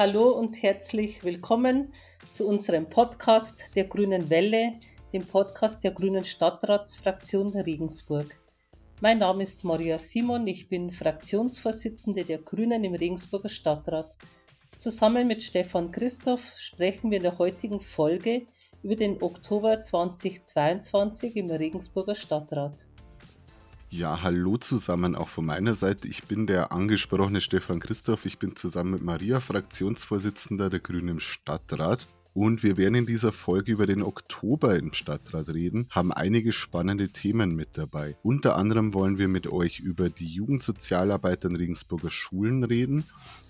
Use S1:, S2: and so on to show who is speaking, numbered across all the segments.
S1: Hallo und herzlich willkommen zu unserem Podcast der Grünen Welle, dem Podcast der Grünen Stadtratsfraktion Regensburg. Mein Name ist Maria Simon, ich bin Fraktionsvorsitzende der Grünen im Regensburger Stadtrat. Zusammen mit Stefan Christoph sprechen wir in der heutigen Folge über den Oktober 2022 im Regensburger Stadtrat.
S2: Ja, hallo zusammen auch von meiner Seite. Ich bin der angesprochene Stefan Christoph. Ich bin zusammen mit Maria Fraktionsvorsitzender der Grünen im Stadtrat. Und wir werden in dieser Folge über den Oktober im Stadtrat reden, haben einige spannende Themen mit dabei. Unter anderem wollen wir mit euch über die Jugendsozialarbeit an Regensburger Schulen reden,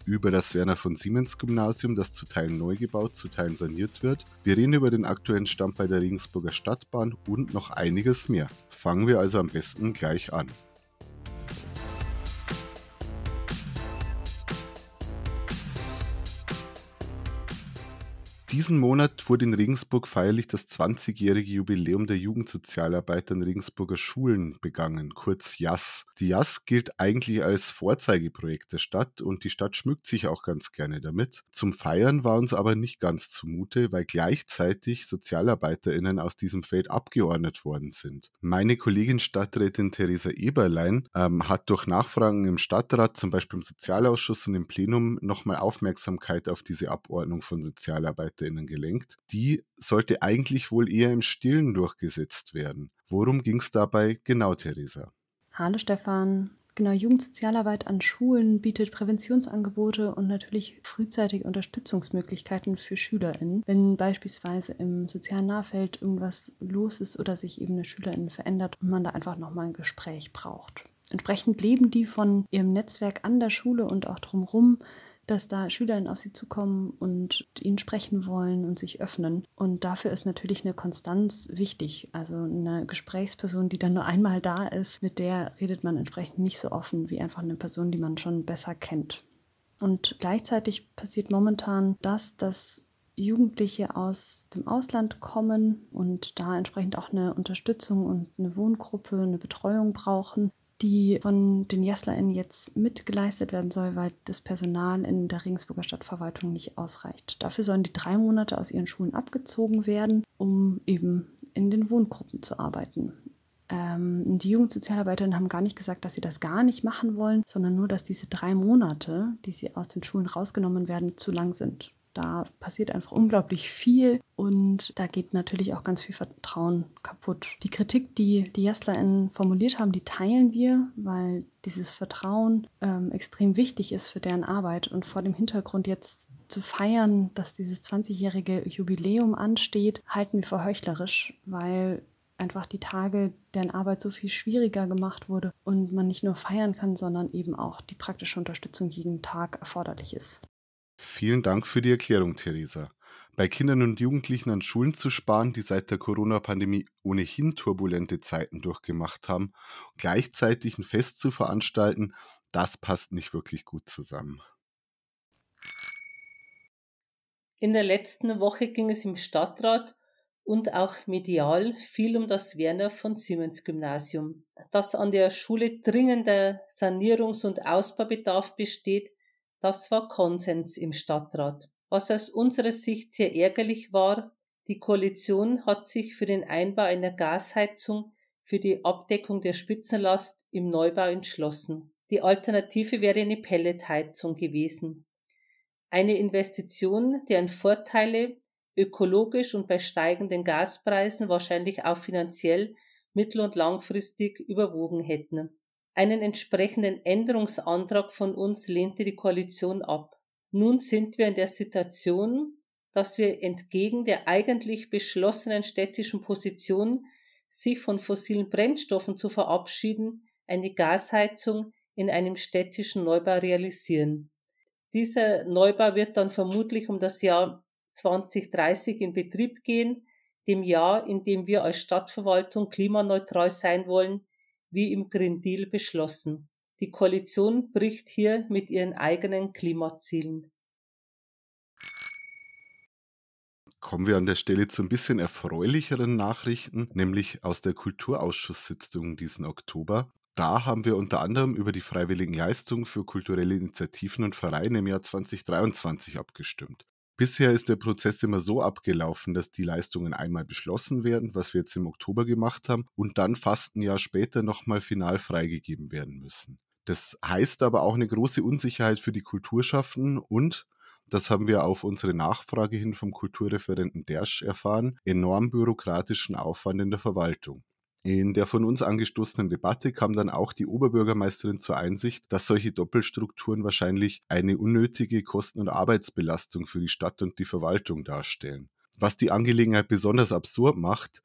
S2: über das Werner von Siemens Gymnasium, das zu Teilen neu gebaut, zu Teilen saniert wird. Wir reden über den aktuellen Stand bei der Regensburger Stadtbahn und noch einiges mehr. Fangen wir also am besten gleich an. Diesen Monat wurde in Regensburg feierlich das 20-jährige Jubiläum der Jugendsozialarbeit an Regensburger Schulen begangen, kurz JAS. Die JAS gilt eigentlich als Vorzeigeprojekt der Stadt und die Stadt schmückt sich auch ganz gerne damit. Zum Feiern war uns aber nicht ganz zumute, weil gleichzeitig SozialarbeiterInnen aus diesem Feld abgeordnet worden sind. Meine Kollegin Stadträtin Theresa Eberlein ähm, hat durch Nachfragen im Stadtrat, zum Beispiel im Sozialausschuss und im Plenum, nochmal Aufmerksamkeit auf diese Abordnung von Sozialarbeitern BeobachterInnen gelenkt. Die sollte eigentlich wohl eher im Stillen durchgesetzt werden. Worum ging es dabei genau, Theresa?
S3: Hallo Stefan. Genau, Jugendsozialarbeit an Schulen bietet Präventionsangebote und natürlich frühzeitige Unterstützungsmöglichkeiten für SchülerInnen. Wenn beispielsweise im sozialen Nahfeld irgendwas los ist oder sich eben eine Schülerin verändert und man da einfach nochmal ein Gespräch braucht. Entsprechend leben die von ihrem Netzwerk an der Schule und auch drumherum dass da Schülerinnen auf sie zukommen und ihnen sprechen wollen und sich öffnen. Und dafür ist natürlich eine Konstanz wichtig. Also eine Gesprächsperson, die dann nur einmal da ist, mit der redet man entsprechend nicht so offen wie einfach eine Person, die man schon besser kennt. Und gleichzeitig passiert momentan das, dass Jugendliche aus dem Ausland kommen und da entsprechend auch eine Unterstützung und eine Wohngruppe, eine Betreuung brauchen, die von den JasslerInnen jetzt mitgeleistet werden soll, weil das Personal in der Regensburger Stadtverwaltung nicht ausreicht. Dafür sollen die drei Monate aus ihren Schulen abgezogen werden, um eben in den Wohngruppen zu arbeiten. Ähm, die Jugendsozialarbeiterinnen haben gar nicht gesagt, dass sie das gar nicht machen wollen, sondern nur, dass diese drei Monate, die sie aus den Schulen rausgenommen werden, zu lang sind. Da passiert einfach unglaublich viel und da geht natürlich auch ganz viel Vertrauen kaputt. Die Kritik, die die JasslerInnen formuliert haben, die teilen wir, weil dieses Vertrauen ähm, extrem wichtig ist für deren Arbeit und vor dem Hintergrund jetzt zu feiern, dass dieses 20-jährige Jubiläum ansteht, halten wir für heuchlerisch, weil einfach die Tage deren Arbeit so viel schwieriger gemacht wurde und man nicht nur feiern kann, sondern eben auch die praktische Unterstützung jeden Tag erforderlich ist.
S2: Vielen Dank für die Erklärung, Theresa. Bei Kindern und Jugendlichen an Schulen zu sparen, die seit der Corona-Pandemie ohnehin turbulente Zeiten durchgemacht haben, gleichzeitig ein Fest zu veranstalten, das passt nicht wirklich gut zusammen.
S1: In der letzten Woche ging es im Stadtrat und auch medial viel um das Werner von Siemens Gymnasium. Dass an der Schule dringender Sanierungs- und Ausbaubedarf besteht, das war Konsens im Stadtrat. Was aus unserer Sicht sehr ärgerlich war, die Koalition hat sich für den Einbau einer Gasheizung für die Abdeckung der Spitzenlast im Neubau entschlossen. Die Alternative wäre eine Pelletheizung gewesen. Eine Investition, deren Vorteile ökologisch und bei steigenden Gaspreisen wahrscheinlich auch finanziell mittel- und langfristig überwogen hätten. Einen entsprechenden Änderungsantrag von uns lehnte die Koalition ab. Nun sind wir in der Situation, dass wir entgegen der eigentlich beschlossenen städtischen Position, sich von fossilen Brennstoffen zu verabschieden, eine Gasheizung in einem städtischen Neubau realisieren. Dieser Neubau wird dann vermutlich um das Jahr 2030 in Betrieb gehen, dem Jahr, in dem wir als Stadtverwaltung klimaneutral sein wollen, wie im Green Deal beschlossen. Die Koalition bricht hier mit ihren eigenen Klimazielen.
S2: Kommen wir an der Stelle zu ein bisschen erfreulicheren Nachrichten, nämlich aus der Kulturausschusssitzung diesen Oktober. Da haben wir unter anderem über die freiwilligen Leistungen für kulturelle Initiativen und Vereine im Jahr 2023 abgestimmt. Bisher ist der Prozess immer so abgelaufen, dass die Leistungen einmal beschlossen werden, was wir jetzt im Oktober gemacht haben, und dann fast ein Jahr später nochmal final freigegeben werden müssen. Das heißt aber auch eine große Unsicherheit für die Kulturschaffenden und, das haben wir auf unsere Nachfrage hin vom Kulturreferenten Dersch erfahren, enorm bürokratischen Aufwand in der Verwaltung. In der von uns angestoßenen Debatte kam dann auch die Oberbürgermeisterin zur Einsicht, dass solche Doppelstrukturen wahrscheinlich eine unnötige Kosten- und Arbeitsbelastung für die Stadt und die Verwaltung darstellen. Was die Angelegenheit besonders absurd macht,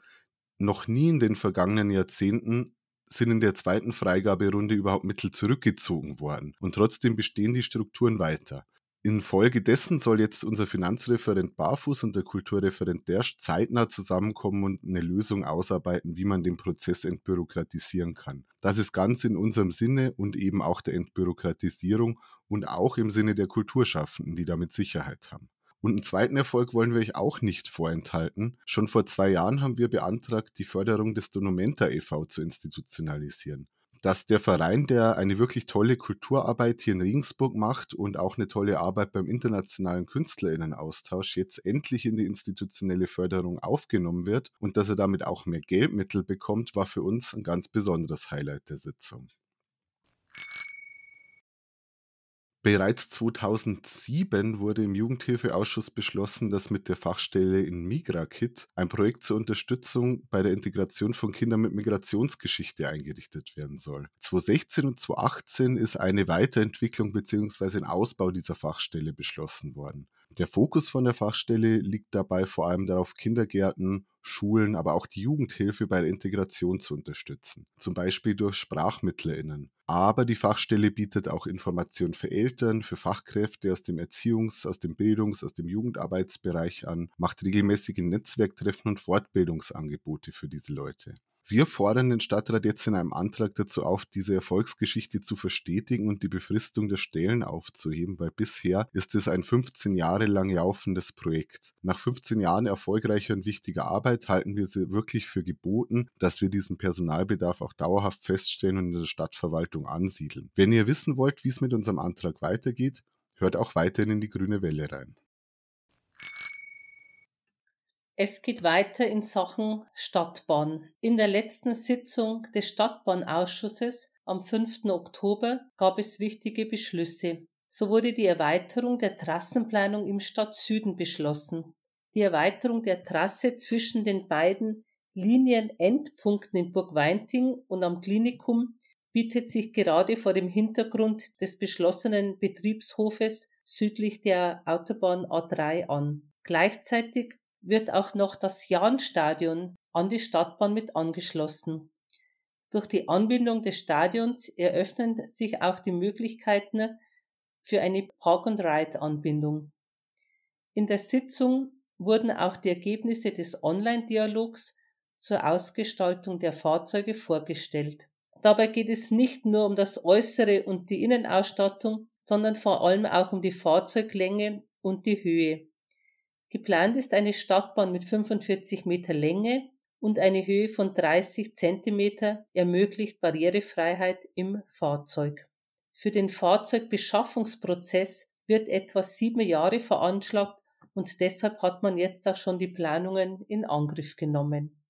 S2: noch nie in den vergangenen Jahrzehnten sind in der zweiten Freigaberunde überhaupt Mittel zurückgezogen worden und trotzdem bestehen die Strukturen weiter. Infolgedessen soll jetzt unser Finanzreferent Barfuß und der Kulturreferent Dersch zeitnah zusammenkommen und eine Lösung ausarbeiten, wie man den Prozess entbürokratisieren kann. Das ist ganz in unserem Sinne und eben auch der Entbürokratisierung und auch im Sinne der Kulturschaffenden, die damit Sicherheit haben. Und einen zweiten Erfolg wollen wir euch auch nicht vorenthalten. Schon vor zwei Jahren haben wir beantragt, die Förderung des Donumenta e.V. zu institutionalisieren dass der Verein, der eine wirklich tolle Kulturarbeit hier in Regensburg macht und auch eine tolle Arbeit beim internationalen Künstlerinnenaustausch, jetzt endlich in die institutionelle Förderung aufgenommen wird und dass er damit auch mehr Geldmittel bekommt, war für uns ein ganz besonderes Highlight der Sitzung. Bereits 2007 wurde im Jugendhilfeausschuss beschlossen, dass mit der Fachstelle in MigraKit ein Projekt zur Unterstützung bei der Integration von Kindern mit Migrationsgeschichte eingerichtet werden soll. 2016 und 2018 ist eine Weiterentwicklung bzw. ein Ausbau dieser Fachstelle beschlossen worden. Der Fokus von der Fachstelle liegt dabei vor allem darauf, Kindergärten, Schulen, aber auch die Jugendhilfe bei der Integration zu unterstützen, zum Beispiel durch SprachmittlerInnen. Aber die Fachstelle bietet auch Informationen für Eltern, für Fachkräfte aus dem Erziehungs-, aus dem Bildungs-, aus dem Jugendarbeitsbereich an, macht regelmäßige Netzwerktreffen und Fortbildungsangebote für diese Leute. Wir fordern den Stadtrat jetzt in einem Antrag dazu auf, diese Erfolgsgeschichte zu verstetigen und die Befristung der Stellen aufzuheben, weil bisher ist es ein 15 Jahre lang laufendes Projekt. Nach 15 Jahren erfolgreicher und wichtiger Arbeit halten wir sie wirklich für geboten, dass wir diesen Personalbedarf auch dauerhaft feststellen und in der Stadtverwaltung ansiedeln. Wenn ihr wissen wollt, wie es mit unserem Antrag weitergeht, hört auch weiterhin in die grüne Welle rein.
S1: Es geht weiter in Sachen Stadtbahn. In der letzten Sitzung des Stadtbahnausschusses am 5. Oktober gab es wichtige Beschlüsse. So wurde die Erweiterung der Trassenplanung im Stadtsüden beschlossen. Die Erweiterung der Trasse zwischen den beiden Linienendpunkten in Burgweinting und am Klinikum bietet sich gerade vor dem Hintergrund des beschlossenen Betriebshofes südlich der Autobahn A3 an. Gleichzeitig wird auch noch das Jahnstadion an die Stadtbahn mit angeschlossen. Durch die Anbindung des Stadions eröffnen sich auch die Möglichkeiten für eine Park-and-Ride-Anbindung. In der Sitzung wurden auch die Ergebnisse des Online-Dialogs zur Ausgestaltung der Fahrzeuge vorgestellt. Dabei geht es nicht nur um das Äußere und die Innenausstattung, sondern vor allem auch um die Fahrzeuglänge und die Höhe. Geplant ist eine Stadtbahn mit 45 Meter Länge und eine Höhe von 30 Zentimeter ermöglicht Barrierefreiheit im Fahrzeug. Für den Fahrzeugbeschaffungsprozess wird etwa sieben Jahre veranschlagt und deshalb hat man jetzt auch schon die Planungen in Angriff genommen.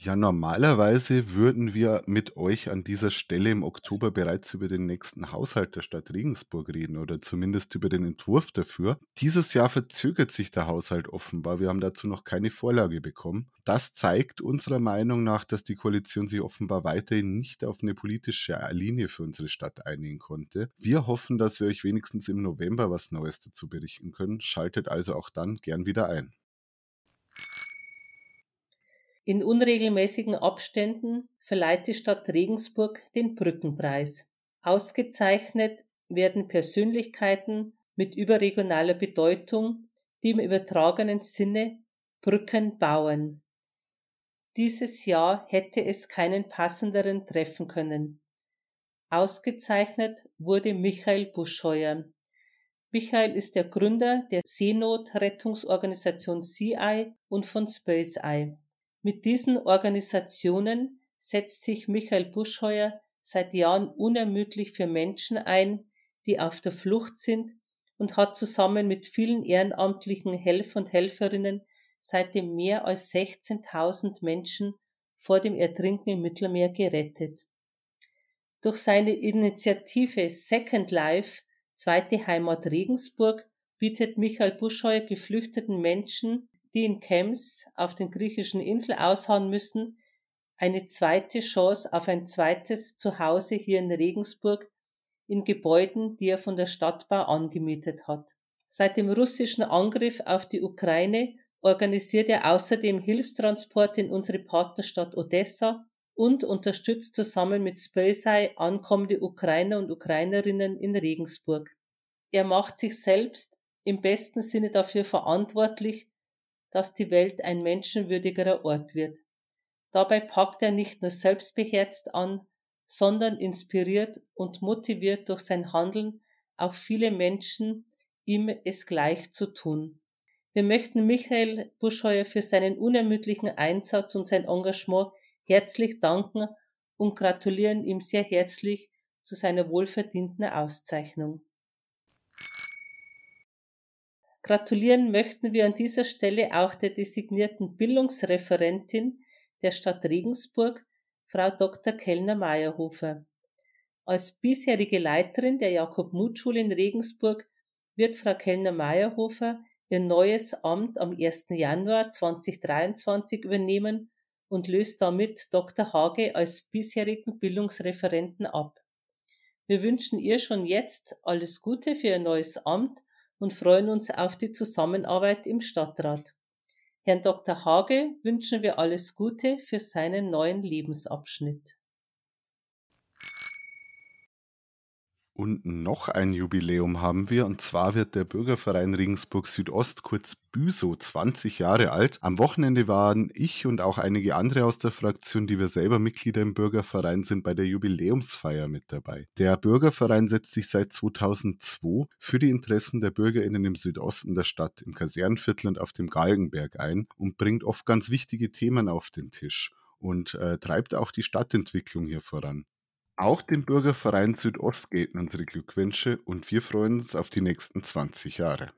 S2: Ja, normalerweise würden wir mit euch an dieser Stelle im Oktober bereits über den nächsten Haushalt der Stadt Regensburg reden oder zumindest über den Entwurf dafür. Dieses Jahr verzögert sich der Haushalt offenbar. Wir haben dazu noch keine Vorlage bekommen. Das zeigt unserer Meinung nach, dass die Koalition sich offenbar weiterhin nicht auf eine politische Linie für unsere Stadt einigen konnte. Wir hoffen, dass wir euch wenigstens im November was Neues dazu berichten können. Schaltet also auch dann gern wieder ein.
S1: In unregelmäßigen Abständen verleiht die Stadt Regensburg den Brückenpreis. Ausgezeichnet werden Persönlichkeiten mit überregionaler Bedeutung, die im übertragenen Sinne Brücken bauen. Dieses Jahr hätte es keinen passenderen treffen können. Ausgezeichnet wurde Michael Buscheuer. Michael ist der Gründer der Seenotrettungsorganisation CI und von Space Eye. Mit diesen Organisationen setzt sich Michael Buschheuer seit Jahren unermüdlich für Menschen ein, die auf der Flucht sind und hat zusammen mit vielen ehrenamtlichen Helfer und Helferinnen seitdem mehr als 16.000 Menschen vor dem Ertrinken im Mittelmeer gerettet. Durch seine Initiative Second Life, zweite Heimat Regensburg, bietet Michael Buschheuer geflüchteten Menschen, die in Camps auf den griechischen Inseln ausharren müssen, eine zweite Chance auf ein zweites Zuhause hier in Regensburg in Gebäuden, die er von der Stadtbau angemietet hat. Seit dem russischen Angriff auf die Ukraine organisiert er außerdem Hilfstransporte in unsere Partnerstadt Odessa und unterstützt zusammen mit Spösei ankommende Ukrainer und Ukrainerinnen in Regensburg. Er macht sich selbst im besten Sinne dafür verantwortlich, dass die Welt ein menschenwürdigerer Ort wird. Dabei packt er nicht nur selbstbeherzt an, sondern inspiriert und motiviert durch sein Handeln auch viele Menschen, ihm es gleich zu tun. Wir möchten Michael Buschheuer für seinen unermüdlichen Einsatz und sein Engagement herzlich danken und gratulieren ihm sehr herzlich zu seiner wohlverdienten Auszeichnung. Gratulieren möchten wir an dieser Stelle auch der designierten Bildungsreferentin der Stadt Regensburg, Frau Dr. Kellner-Meyerhofer. Als bisherige Leiterin der Jakob-Muth-Schule in Regensburg wird Frau Kellner-Meyerhofer ihr neues Amt am 1. Januar 2023 übernehmen und löst damit Dr. Hage als bisherigen Bildungsreferenten ab. Wir wünschen ihr schon jetzt alles Gute für ihr neues Amt und freuen uns auf die Zusammenarbeit im Stadtrat. Herrn Dr. Hage wünschen wir alles Gute für seinen neuen Lebensabschnitt.
S2: Und noch ein Jubiläum haben wir, und zwar wird der Bürgerverein Regensburg Südost, kurz Büso, 20 Jahre alt. Am Wochenende waren ich und auch einige andere aus der Fraktion, die wir selber Mitglieder im Bürgerverein sind, bei der Jubiläumsfeier mit dabei. Der Bürgerverein setzt sich seit 2002 für die Interessen der BürgerInnen im Südosten der Stadt, im Kasernenviertel und auf dem Galgenberg ein und bringt oft ganz wichtige Themen auf den Tisch und äh, treibt auch die Stadtentwicklung hier voran. Auch dem Bürgerverein Südost gelten unsere Glückwünsche und wir freuen uns auf die nächsten 20 Jahre.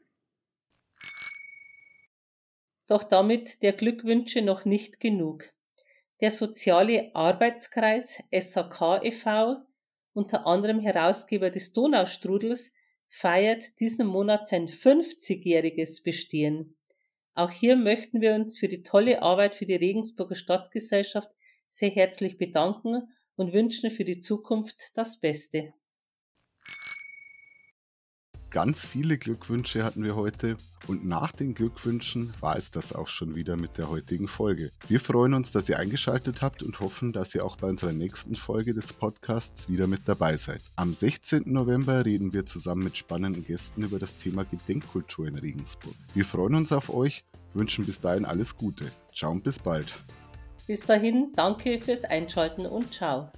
S1: Doch damit der Glückwünsche noch nicht genug. Der soziale Arbeitskreis SAK e.V., unter anderem Herausgeber des Donaustrudels, feiert diesen Monat sein 50-jähriges Bestehen. Auch hier möchten wir uns für die tolle Arbeit für die Regensburger Stadtgesellschaft sehr herzlich bedanken und wünschen für die Zukunft das Beste.
S2: Ganz viele Glückwünsche hatten wir heute und nach den Glückwünschen war es das auch schon wieder mit der heutigen Folge. Wir freuen uns, dass ihr eingeschaltet habt und hoffen, dass ihr auch bei unserer nächsten Folge des Podcasts wieder mit dabei seid. Am 16. November reden wir zusammen mit spannenden Gästen über das Thema Gedenkkultur in Regensburg. Wir freuen uns auf euch, wünschen bis dahin alles Gute. Ciao und bis bald.
S1: Bis dahin, danke fürs Einschalten und ciao.